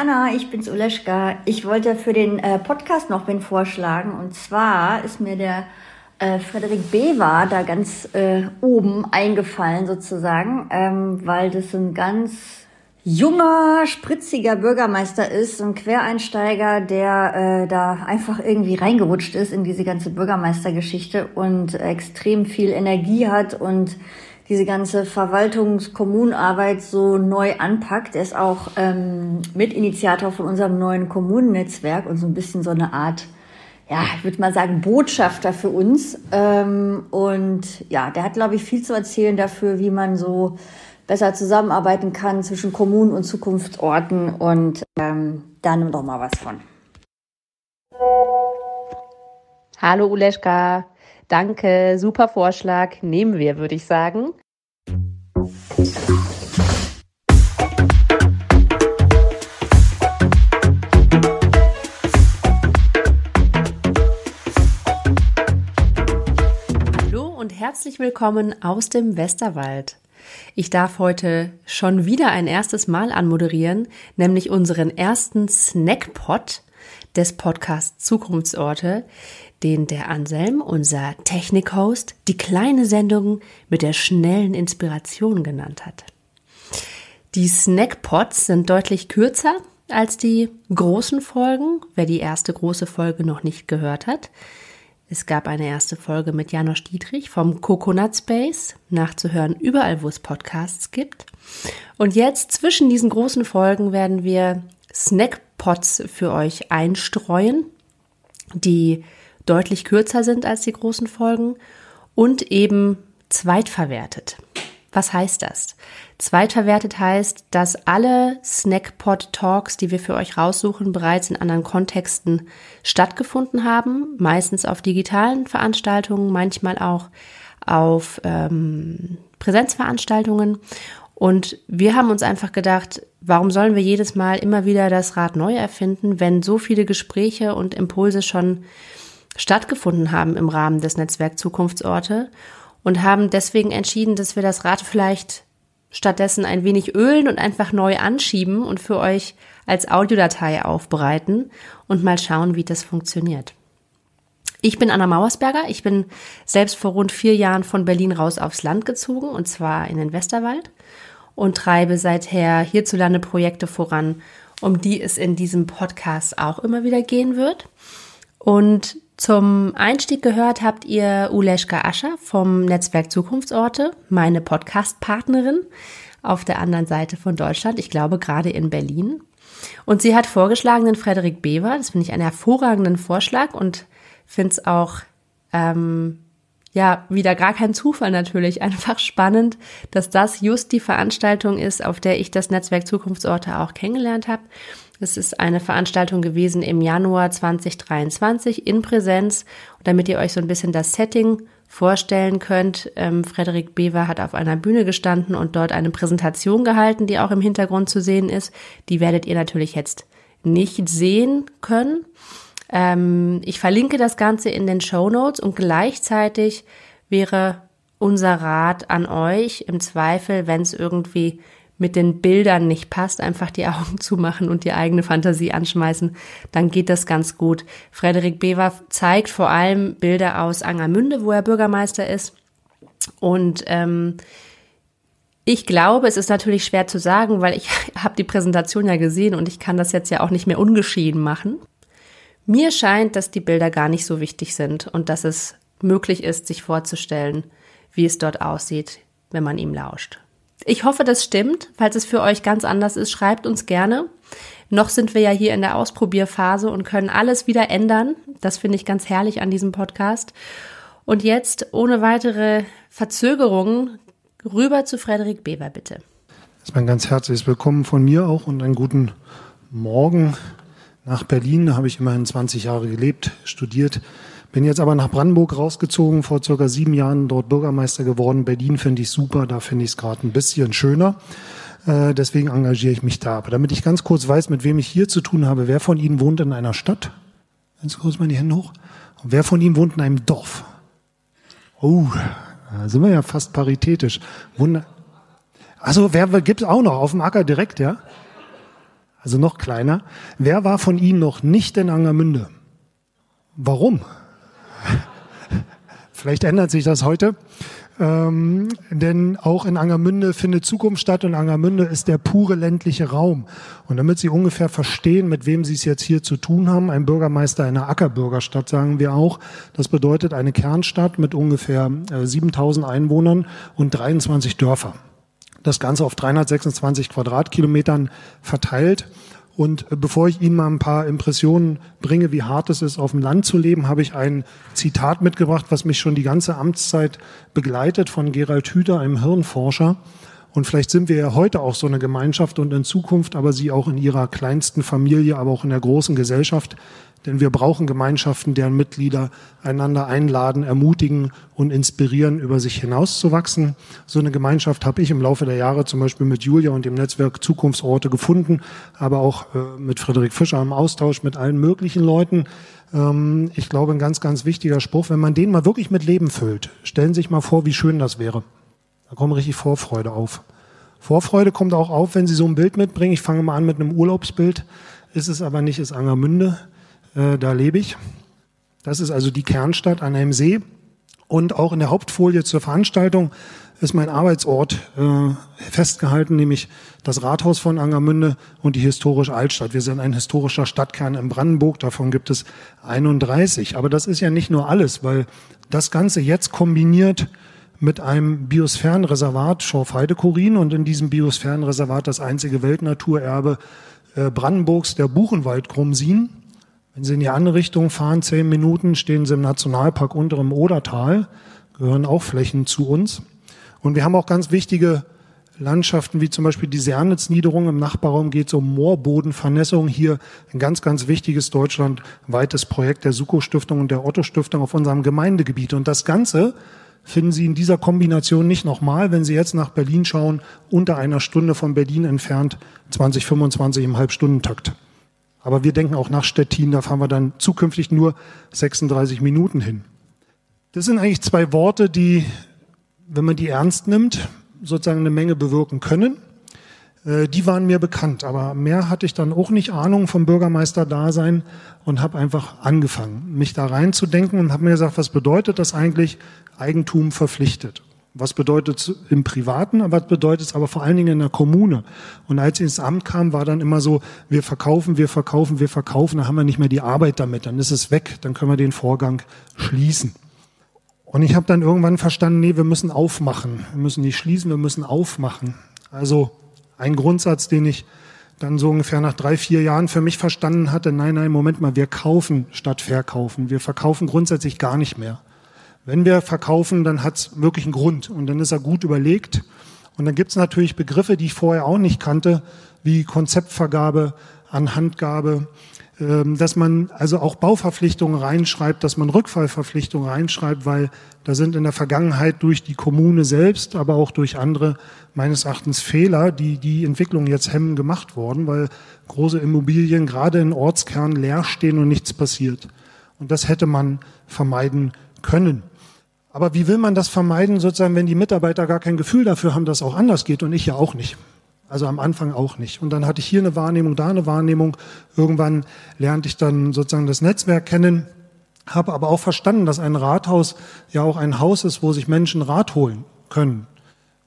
Anna, ich bin's Uleschka. Ich wollte für den äh, Podcast noch wen vorschlagen. Und zwar ist mir der äh, Frederik Bewa da ganz äh, oben eingefallen sozusagen, ähm, weil das ein ganz junger, spritziger Bürgermeister ist, ein Quereinsteiger, der äh, da einfach irgendwie reingerutscht ist in diese ganze Bürgermeistergeschichte und extrem viel Energie hat und diese ganze Verwaltungskommunarbeit so neu anpackt. Er ist auch ähm, Mitinitiator von unserem neuen Kommunennetzwerk und so ein bisschen so eine Art, ja, ich würde mal sagen, Botschafter für uns. Ähm, und ja, der hat, glaube ich, viel zu erzählen dafür, wie man so besser zusammenarbeiten kann zwischen Kommunen und Zukunftsorten. Und ähm, da nimm doch mal was von. Hallo Uleschka. Danke, super Vorschlag. Nehmen wir, würde ich sagen. Hallo und herzlich willkommen aus dem Westerwald. Ich darf heute schon wieder ein erstes Mal anmoderieren, nämlich unseren ersten Snackpot des Podcasts Zukunftsorte, den der Anselm, unser Technik-Host, die kleine Sendung mit der schnellen Inspiration genannt hat. Die Snackpots sind deutlich kürzer als die großen Folgen, wer die erste große Folge noch nicht gehört hat. Es gab eine erste Folge mit Janosch Dietrich vom Coconut Space, nachzuhören überall, wo es Podcasts gibt. Und jetzt zwischen diesen großen Folgen werden wir Snackpots für euch einstreuen, die deutlich kürzer sind als die großen Folgen und eben zweitverwertet. Was heißt das? Zweitverwertet heißt, dass alle Snackpot-Talks, die wir für euch raussuchen, bereits in anderen Kontexten stattgefunden haben. Meistens auf digitalen Veranstaltungen, manchmal auch auf ähm, Präsenzveranstaltungen. Und wir haben uns einfach gedacht, warum sollen wir jedes Mal immer wieder das Rad neu erfinden, wenn so viele Gespräche und Impulse schon stattgefunden haben im Rahmen des Netzwerk Zukunftsorte und haben deswegen entschieden, dass wir das Rad vielleicht stattdessen ein wenig ölen und einfach neu anschieben und für euch als Audiodatei aufbereiten und mal schauen, wie das funktioniert. Ich bin Anna Mauersberger. Ich bin selbst vor rund vier Jahren von Berlin raus aufs Land gezogen und zwar in den Westerwald und treibe seither hierzulande Projekte voran, um die es in diesem Podcast auch immer wieder gehen wird. Und zum Einstieg gehört habt ihr Uleschka Ascher vom Netzwerk Zukunftsorte, meine Podcast-Partnerin auf der anderen Seite von Deutschland, ich glaube gerade in Berlin. Und sie hat vorgeschlagen den Frederik Bever, das finde ich einen hervorragenden Vorschlag und finde es auch, ähm, ja, wieder gar kein Zufall natürlich, einfach spannend, dass das just die Veranstaltung ist, auf der ich das Netzwerk Zukunftsorte auch kennengelernt habe. Es ist eine Veranstaltung gewesen im Januar 2023 in Präsenz. Und damit ihr euch so ein bisschen das Setting vorstellen könnt, ähm, Frederik Bever hat auf einer Bühne gestanden und dort eine Präsentation gehalten, die auch im Hintergrund zu sehen ist. Die werdet ihr natürlich jetzt nicht sehen können. Ähm, ich verlinke das Ganze in den Show Notes und gleichzeitig wäre unser Rat an euch im Zweifel, wenn es irgendwie mit den Bildern nicht passt, einfach die Augen zumachen und die eigene Fantasie anschmeißen, dann geht das ganz gut. Frederik Bever zeigt vor allem Bilder aus Angermünde, wo er Bürgermeister ist. Und ähm, ich glaube, es ist natürlich schwer zu sagen, weil ich habe die Präsentation ja gesehen und ich kann das jetzt ja auch nicht mehr ungeschehen machen. Mir scheint, dass die Bilder gar nicht so wichtig sind und dass es möglich ist, sich vorzustellen, wie es dort aussieht, wenn man ihm lauscht. Ich hoffe, das stimmt. Falls es für euch ganz anders ist, schreibt uns gerne. Noch sind wir ja hier in der Ausprobierphase und können alles wieder ändern. Das finde ich ganz herrlich an diesem Podcast. Und jetzt ohne weitere Verzögerungen rüber zu Frederik Beber, bitte. Erstmal ein ganz herzliches Willkommen von mir auch und einen guten Morgen nach Berlin. Da habe ich immerhin 20 Jahre gelebt, studiert, bin jetzt aber nach Brandenburg rausgezogen, vor circa sieben Jahren dort Bürgermeister geworden. Berlin finde ich super, da finde ich es gerade ein bisschen schöner. Äh, deswegen engagiere ich mich da. Aber damit ich ganz kurz weiß, mit wem ich hier zu tun habe, wer von Ihnen wohnt in einer Stadt? Ganz kurz mal die Hände hoch. Und wer von Ihnen wohnt in einem Dorf? Oh, da sind wir ja fast paritätisch. Wunder. Also, wer gibt es auch noch auf dem Acker direkt, ja? also noch kleiner. Wer war von Ihnen noch nicht in Angermünde? Warum? Vielleicht ändert sich das heute. Ähm, denn auch in Angermünde findet Zukunft statt und Angermünde ist der pure ländliche Raum. Und damit Sie ungefähr verstehen, mit wem Sie es jetzt hier zu tun haben, ein Bürgermeister einer Ackerbürgerstadt, sagen wir auch. Das bedeutet eine Kernstadt mit ungefähr äh, 7000 Einwohnern und 23 Dörfer. Das Ganze auf 326 Quadratkilometern verteilt. Und bevor ich Ihnen mal ein paar Impressionen bringe, wie hart es ist, auf dem Land zu leben, habe ich ein Zitat mitgebracht, was mich schon die ganze Amtszeit begleitet von Gerald Hüther, einem Hirnforscher. Und vielleicht sind wir ja heute auch so eine Gemeinschaft und in Zukunft, aber Sie auch in Ihrer kleinsten Familie, aber auch in der großen Gesellschaft, denn wir brauchen Gemeinschaften, deren Mitglieder einander einladen, ermutigen und inspirieren, über sich hinauszuwachsen. So eine Gemeinschaft habe ich im Laufe der Jahre zum Beispiel mit Julia und dem Netzwerk Zukunftsorte gefunden, aber auch äh, mit Frederik Fischer im Austausch mit allen möglichen Leuten. Ähm, ich glaube, ein ganz, ganz wichtiger Spruch, wenn man den mal wirklich mit Leben füllt, stellen Sie sich mal vor, wie schön das wäre. Da kommt richtig Vorfreude auf. Vorfreude kommt auch auf, wenn Sie so ein Bild mitbringen. Ich fange mal an mit einem Urlaubsbild. Ist es aber nicht, ist Angermünde. Äh, da lebe ich. Das ist also die Kernstadt an einem See. Und auch in der Hauptfolie zur Veranstaltung ist mein Arbeitsort äh, festgehalten, nämlich das Rathaus von Angermünde und die historische Altstadt. Wir sind ein historischer Stadtkern in Brandenburg, davon gibt es 31. Aber das ist ja nicht nur alles, weil das Ganze jetzt kombiniert mit einem Biosphärenreservat Schorfheide-Korin und in diesem Biosphärenreservat das einzige Weltnaturerbe äh, Brandenburgs, der Buchenwald Krumsin. Wenn Sie in die andere Richtung fahren, zehn Minuten, stehen Sie im Nationalpark Unterem Odertal, gehören auch Flächen zu uns. Und wir haben auch ganz wichtige Landschaften, wie zum Beispiel die Sernitz-Niederung. Im Nachbarraum geht es um Moorbodenvernässung. Hier ein ganz, ganz wichtiges deutschlandweites Projekt der Suko-Stiftung und der Otto-Stiftung auf unserem Gemeindegebiet. Und das Ganze finden Sie in dieser Kombination nicht nochmal, wenn Sie jetzt nach Berlin schauen, unter einer Stunde von Berlin entfernt, 2025 im Halbstundentakt. Aber wir denken auch nach Stettin, da fahren wir dann zukünftig nur 36 Minuten hin. Das sind eigentlich zwei Worte, die, wenn man die ernst nimmt, sozusagen eine Menge bewirken können. Äh, die waren mir bekannt, aber mehr hatte ich dann auch nicht Ahnung vom Bürgermeister-Dasein und habe einfach angefangen, mich da reinzudenken und habe mir gesagt, was bedeutet das eigentlich, Eigentum verpflichtet? Was bedeutet es im Privaten, was bedeutet es aber vor allen Dingen in der Kommune? Und als ich ins Amt kam, war dann immer so, wir verkaufen, wir verkaufen, wir verkaufen, dann haben wir nicht mehr die Arbeit damit, dann ist es weg, dann können wir den Vorgang schließen. Und ich habe dann irgendwann verstanden, nee, wir müssen aufmachen. Wir müssen nicht schließen, wir müssen aufmachen. Also ein Grundsatz, den ich dann so ungefähr nach drei, vier Jahren für mich verstanden hatte, nein, nein, Moment mal, wir kaufen statt verkaufen. Wir verkaufen grundsätzlich gar nicht mehr. Wenn wir verkaufen, dann hat es wirklich einen Grund und dann ist er gut überlegt. Und dann gibt es natürlich Begriffe, die ich vorher auch nicht kannte, wie Konzeptvergabe, Anhandgabe, dass man also auch Bauverpflichtungen reinschreibt, dass man Rückfallverpflichtungen reinschreibt, weil da sind in der Vergangenheit durch die Kommune selbst, aber auch durch andere meines Erachtens Fehler, die die Entwicklung jetzt hemmen, gemacht worden, weil große Immobilien gerade in Ortskernen leer stehen und nichts passiert. Und das hätte man vermeiden können. Aber wie will man das vermeiden, sozusagen, wenn die Mitarbeiter gar kein Gefühl dafür haben, dass es auch anders geht und ich ja auch nicht? Also am Anfang auch nicht. Und dann hatte ich hier eine Wahrnehmung, da eine Wahrnehmung. Irgendwann lernte ich dann sozusagen das Netzwerk kennen, habe aber auch verstanden, dass ein Rathaus ja auch ein Haus ist, wo sich Menschen Rat holen können,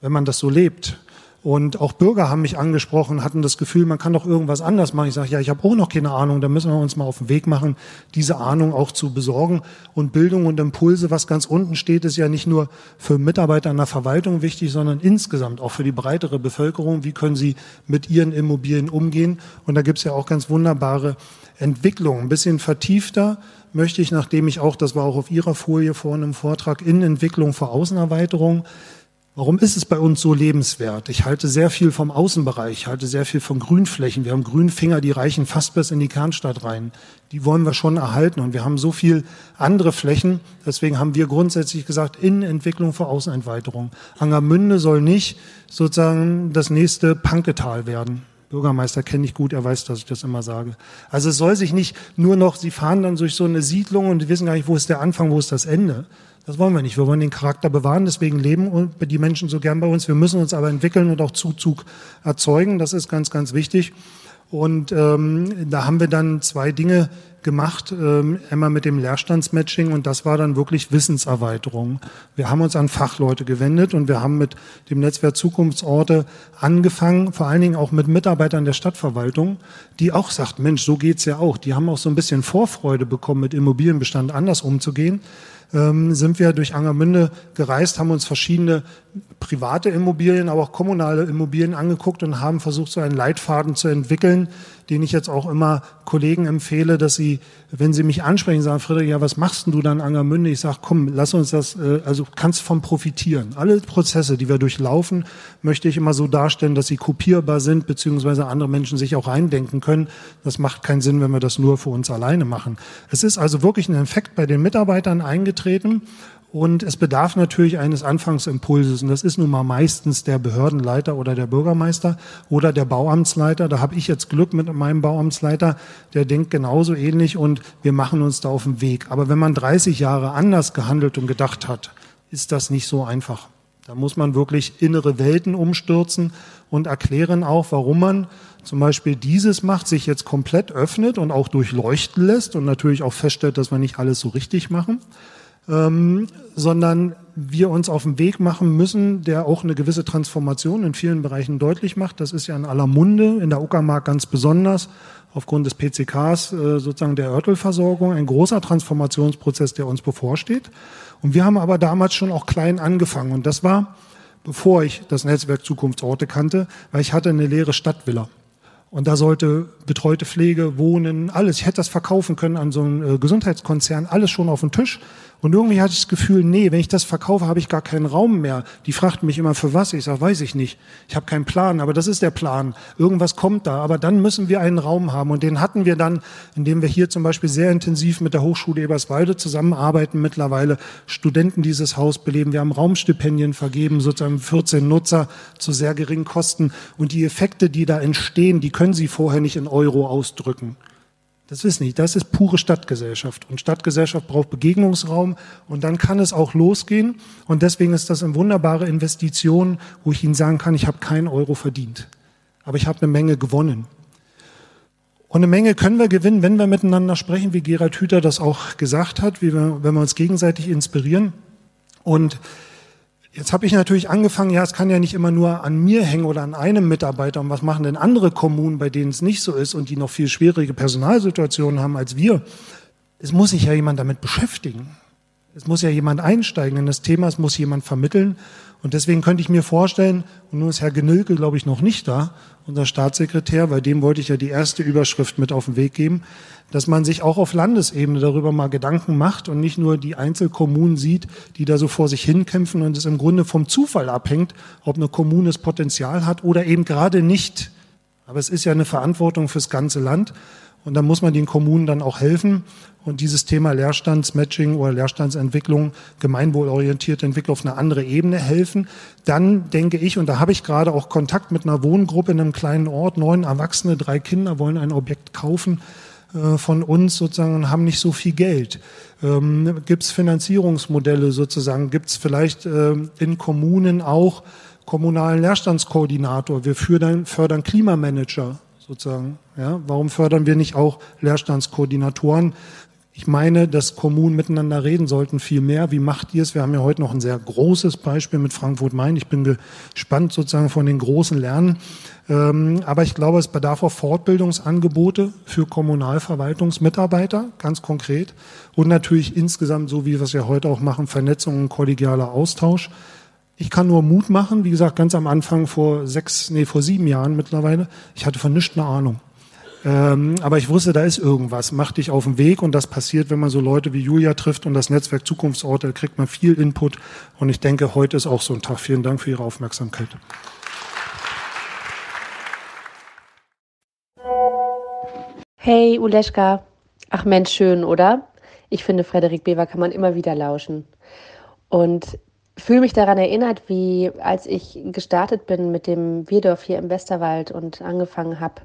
wenn man das so lebt. Und auch Bürger haben mich angesprochen, hatten das Gefühl, man kann doch irgendwas anders machen. Ich sage, ja, ich habe auch noch keine Ahnung, da müssen wir uns mal auf den Weg machen, diese Ahnung auch zu besorgen. Und Bildung und Impulse, was ganz unten steht, ist ja nicht nur für Mitarbeiter in der Verwaltung wichtig, sondern insgesamt auch für die breitere Bevölkerung. Wie können sie mit ihren Immobilien umgehen? Und da gibt's ja auch ganz wunderbare Entwicklungen. Ein bisschen vertiefter möchte ich, nachdem ich auch, das war auch auf Ihrer Folie vorhin im Vortrag, Innenentwicklung vor Außenerweiterung, Warum ist es bei uns so lebenswert? Ich halte sehr viel vom Außenbereich, ich halte sehr viel von Grünflächen. Wir haben Grünfinger, die reichen fast bis in die Kernstadt rein. Die wollen wir schon erhalten und wir haben so viel andere Flächen. Deswegen haben wir grundsätzlich gesagt, Innenentwicklung vor Außenerweiterung. Angermünde soll nicht sozusagen das nächste Panketal werden. Bürgermeister kenne ich gut, er weiß, dass ich das immer sage. Also es soll sich nicht nur noch, Sie fahren dann durch so eine Siedlung und wissen gar nicht, wo ist der Anfang, wo ist das Ende, das wollen wir nicht. Wir wollen den Charakter bewahren, deswegen leben die Menschen so gern bei uns. Wir müssen uns aber entwickeln und auch Zuzug erzeugen. Das ist ganz, ganz wichtig. Und ähm, da haben wir dann zwei Dinge gemacht, ähm, einmal mit dem Leerstandsmatching und das war dann wirklich Wissenserweiterung. Wir haben uns an Fachleute gewendet und wir haben mit dem Netzwerk Zukunftsorte angefangen, vor allen Dingen auch mit Mitarbeitern der Stadtverwaltung, die auch sagt, Mensch, so geht's ja auch. Die haben auch so ein bisschen Vorfreude bekommen, mit Immobilienbestand anders umzugehen ähm, sind wir durch Angermünde gereist, haben uns verschiedene private Immobilien, aber auch kommunale Immobilien angeguckt und haben versucht, so einen Leitfaden zu entwickeln, den ich jetzt auch immer Kollegen empfehle, dass sie, wenn sie mich ansprechen, sagen, Friedrich, ja, was machst denn du dann Angermünde? Ich sage, komm, lass uns das, äh, also kannst von profitieren. Alle Prozesse, die wir durchlaufen, möchte ich immer so darstellen, dass sie kopierbar sind, beziehungsweise andere Menschen sich auch reindenken können. Das macht keinen Sinn, wenn wir das nur für uns alleine machen. Es ist also wirklich ein Effekt bei den Mitarbeitern eingetreten und es bedarf natürlich eines Anfangsimpulses. Und das ist nun mal meistens der Behördenleiter oder der Bürgermeister oder der Bauamtsleiter. Da habe ich jetzt Glück mit meinem Bauamtsleiter. Der denkt genauso ähnlich und wir machen uns da auf den Weg. Aber wenn man 30 Jahre anders gehandelt und gedacht hat, ist das nicht so einfach. Da muss man wirklich innere Welten umstürzen und erklären auch, warum man zum Beispiel dieses macht, sich jetzt komplett öffnet und auch durchleuchten lässt und natürlich auch feststellt, dass wir nicht alles so richtig machen ähm, sondern wir uns auf den Weg machen müssen, der auch eine gewisse Transformation in vielen Bereichen deutlich macht. Das ist ja in aller Munde, in der Uckermark ganz besonders, aufgrund des PCKs äh, sozusagen der Örtelversorgung, ein großer Transformationsprozess, der uns bevorsteht. Und wir haben aber damals schon auch klein angefangen. Und das war, bevor ich das Netzwerk Zukunftsorte kannte, weil ich hatte eine leere Stadtvilla. Und da sollte betreute Pflege, Wohnen, alles. Ich hätte das verkaufen können an so einen äh, Gesundheitskonzern, alles schon auf dem Tisch. Und irgendwie hatte ich das Gefühl, nee, wenn ich das verkaufe, habe ich gar keinen Raum mehr. Die fragten mich immer, für was? Ich sage, weiß ich nicht. Ich habe keinen Plan, aber das ist der Plan. Irgendwas kommt da. Aber dann müssen wir einen Raum haben. Und den hatten wir dann, indem wir hier zum Beispiel sehr intensiv mit der Hochschule Eberswalde zusammenarbeiten, mittlerweile Studenten dieses Haus beleben. Wir haben Raumstipendien vergeben, sozusagen 14 Nutzer zu sehr geringen Kosten. Und die Effekte, die da entstehen, die können Sie vorher nicht in Euro ausdrücken. Das ist nicht, das ist pure Stadtgesellschaft. Und Stadtgesellschaft braucht Begegnungsraum und dann kann es auch losgehen. Und deswegen ist das eine wunderbare Investition, wo ich Ihnen sagen kann, ich habe keinen Euro verdient. Aber ich habe eine Menge gewonnen. Und eine Menge können wir gewinnen, wenn wir miteinander sprechen, wie Gerald Hüther das auch gesagt hat, wie wir, wenn wir uns gegenseitig inspirieren. Und Jetzt habe ich natürlich angefangen, ja, es kann ja nicht immer nur an mir hängen oder an einem Mitarbeiter. Und was machen denn andere Kommunen, bei denen es nicht so ist und die noch viel schwierige Personalsituationen haben als wir? Es muss sich ja jemand damit beschäftigen. Es muss ja jemand einsteigen in das Thema, es muss jemand vermitteln. Und deswegen könnte ich mir vorstellen, und nun ist Herr Genülke, glaube ich, noch nicht da, unser Staatssekretär, bei dem wollte ich ja die erste Überschrift mit auf den Weg geben, dass man sich auch auf Landesebene darüber mal Gedanken macht und nicht nur die Einzelkommunen sieht, die da so vor sich hinkämpfen und es im Grunde vom Zufall abhängt, ob eine Kommune das Potenzial hat oder eben gerade nicht. Aber es ist ja eine Verantwortung fürs ganze Land. Und da muss man den Kommunen dann auch helfen und dieses Thema Leerstandsmatching oder Leerstandsentwicklung, gemeinwohlorientierte Entwicklung auf eine andere Ebene helfen. Dann denke ich, und da habe ich gerade auch Kontakt mit einer Wohngruppe in einem kleinen Ort, neun Erwachsene, drei Kinder wollen ein Objekt kaufen äh, von uns sozusagen und haben nicht so viel Geld. Ähm, Gibt es Finanzierungsmodelle sozusagen? Gibt es vielleicht äh, in Kommunen auch kommunalen Leerstandskoordinator? Wir fördern, fördern Klimamanager sozusagen. Ja, warum fördern wir nicht auch Leerstandskoordinatoren? Ich meine, dass Kommunen miteinander reden sollten viel mehr. Wie macht ihr es? Wir haben ja heute noch ein sehr großes Beispiel mit Frankfurt-Main. Ich bin gespannt sozusagen von den großen Lernen. Ähm, aber ich glaube, es bedarf auch Fortbildungsangebote für Kommunalverwaltungsmitarbeiter, ganz konkret. Und natürlich insgesamt, so wie wir es ja heute auch machen, Vernetzung und kollegialer Austausch. Ich kann nur Mut machen, wie gesagt, ganz am Anfang vor sechs, nee, vor sieben Jahren mittlerweile. Ich hatte von nichts eine Ahnung. Ähm, aber ich wusste, da ist irgendwas. Mach dich auf den Weg und das passiert, wenn man so Leute wie Julia trifft und das Netzwerk Zukunftsorte, da kriegt man viel Input. Und ich denke, heute ist auch so ein Tag. Vielen Dank für Ihre Aufmerksamkeit. Hey, Uleschka. Ach Mensch, schön, oder? Ich finde, Frederik Bever kann man immer wieder lauschen. Und fühle mich daran erinnert, wie als ich gestartet bin mit dem Wirdorf hier im Westerwald und angefangen habe,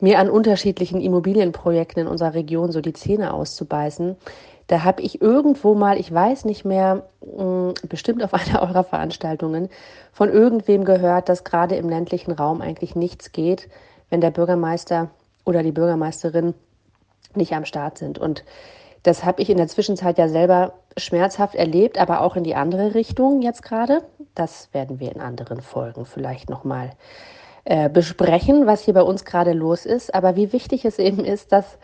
mir an unterschiedlichen Immobilienprojekten in unserer Region so die Zähne auszubeißen. Da habe ich irgendwo mal, ich weiß nicht mehr, hm, bestimmt auf einer eurer Veranstaltungen, von irgendwem gehört, dass gerade im ländlichen Raum eigentlich nichts geht, wenn der Bürgermeister oder die Bürgermeisterin nicht am Start sind. Und das habe ich in der Zwischenzeit ja selber schmerzhaft erlebt, aber auch in die andere Richtung jetzt gerade. Das werden wir in anderen Folgen vielleicht nochmal äh, besprechen, was hier bei uns gerade los ist. Aber wie wichtig es eben ist, dass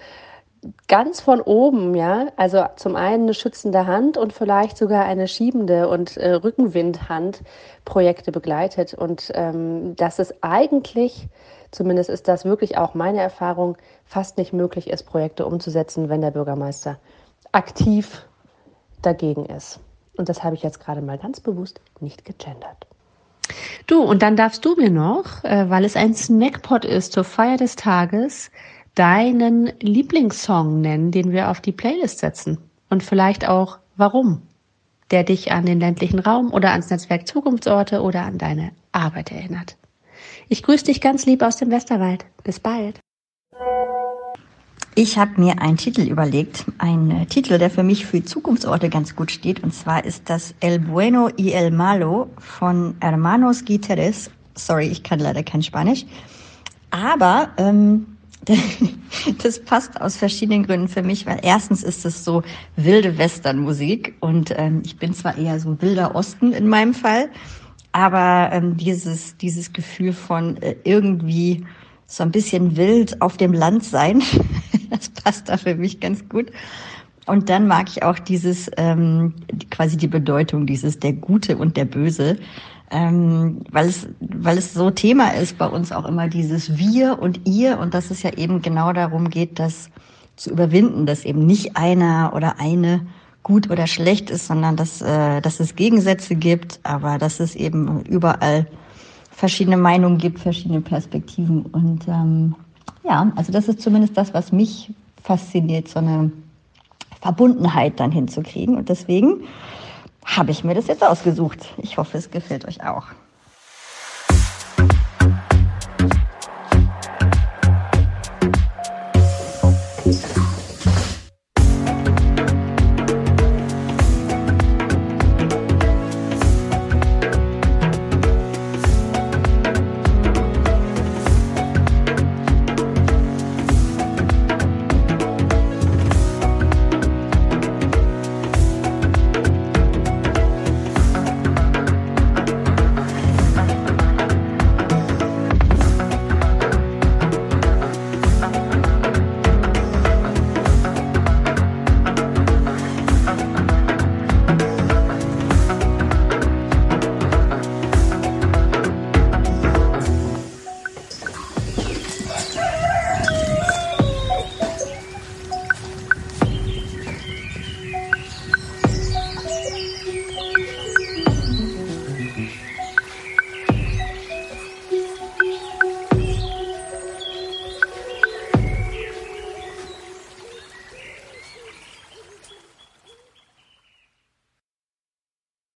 ganz von oben, ja, also zum einen eine schützende Hand und vielleicht sogar eine schiebende und äh, Rückenwindhand Projekte begleitet und ähm, dass es eigentlich, zumindest ist das wirklich auch meine Erfahrung, fast nicht möglich ist, Projekte umzusetzen, wenn der Bürgermeister aktiv dagegen ist. Und das habe ich jetzt gerade mal ganz bewusst nicht gegendert. Du, und dann darfst du mir noch, äh, weil es ein Snackpot ist zur Feier des Tages, deinen Lieblingssong nennen, den wir auf die Playlist setzen. Und vielleicht auch warum. Der dich an den ländlichen Raum oder ans Netzwerk Zukunftsorte oder an deine Arbeit erinnert. Ich grüße dich ganz lieb aus dem Westerwald. Bis bald. Ich habe mir einen Titel überlegt, einen äh, Titel, der für mich für Zukunftsorte ganz gut steht. Und zwar ist das El Bueno y El Malo von Hermanos Guiteres. Sorry, ich kann leider kein Spanisch. Aber ähm, das passt aus verschiedenen Gründen für mich, weil erstens ist es so wilde Westernmusik und ähm, ich bin zwar eher so wilder Osten in meinem Fall, aber ähm, dieses, dieses Gefühl von äh, irgendwie so ein bisschen wild auf dem Land sein, das passt da für mich ganz gut. Und dann mag ich auch dieses, ähm, quasi die Bedeutung dieses der Gute und der Böse ähm, weil, es, weil es so Thema ist bei uns auch immer dieses Wir und Ihr und dass es ja eben genau darum geht, das zu überwinden, dass eben nicht einer oder eine gut oder schlecht ist, sondern dass, äh, dass es Gegensätze gibt, aber dass es eben überall verschiedene Meinungen gibt, verschiedene Perspektiven. Und ähm, ja, also das ist zumindest das, was mich fasziniert, so eine Verbundenheit dann hinzukriegen. Und deswegen habe ich mir das jetzt ausgesucht. Ich hoffe, es gefällt euch auch.